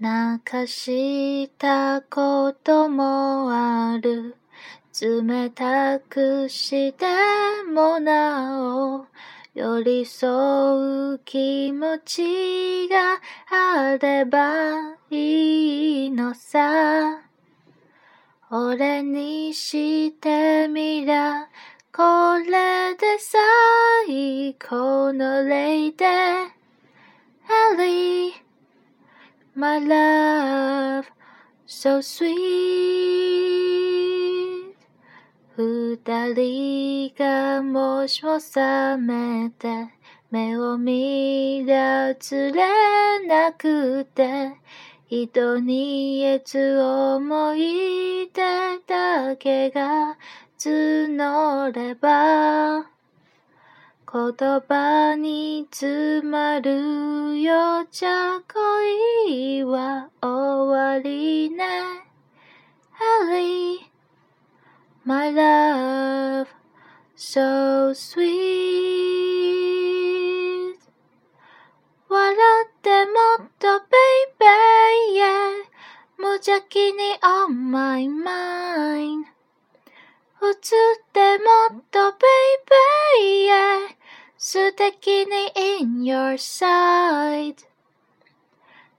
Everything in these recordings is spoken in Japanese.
泣かしたこともある。冷たくしてもなお寄り添う気持ちがあればいいのさ。俺にしてみりゃ、これで最高の例で、Ellie, my love, so sweet. 二人がもしも覚めて、目を見りゃ釣れなくて、人に言えず思い出だけが募れば言葉に詰まるよじゃ恋は終わりね Ellie My love so sweet 笑ってもっと baby yeah 無邪気に on my mind 映ってもっと baby yeah 素敵に in your side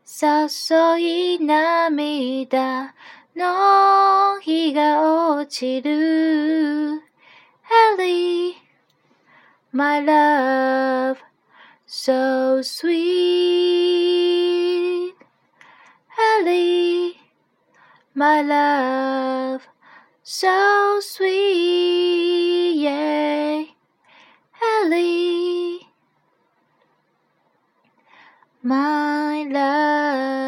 誘い涙の日が落ちる Ellie my love so sweet Ellie my love so sweet my love.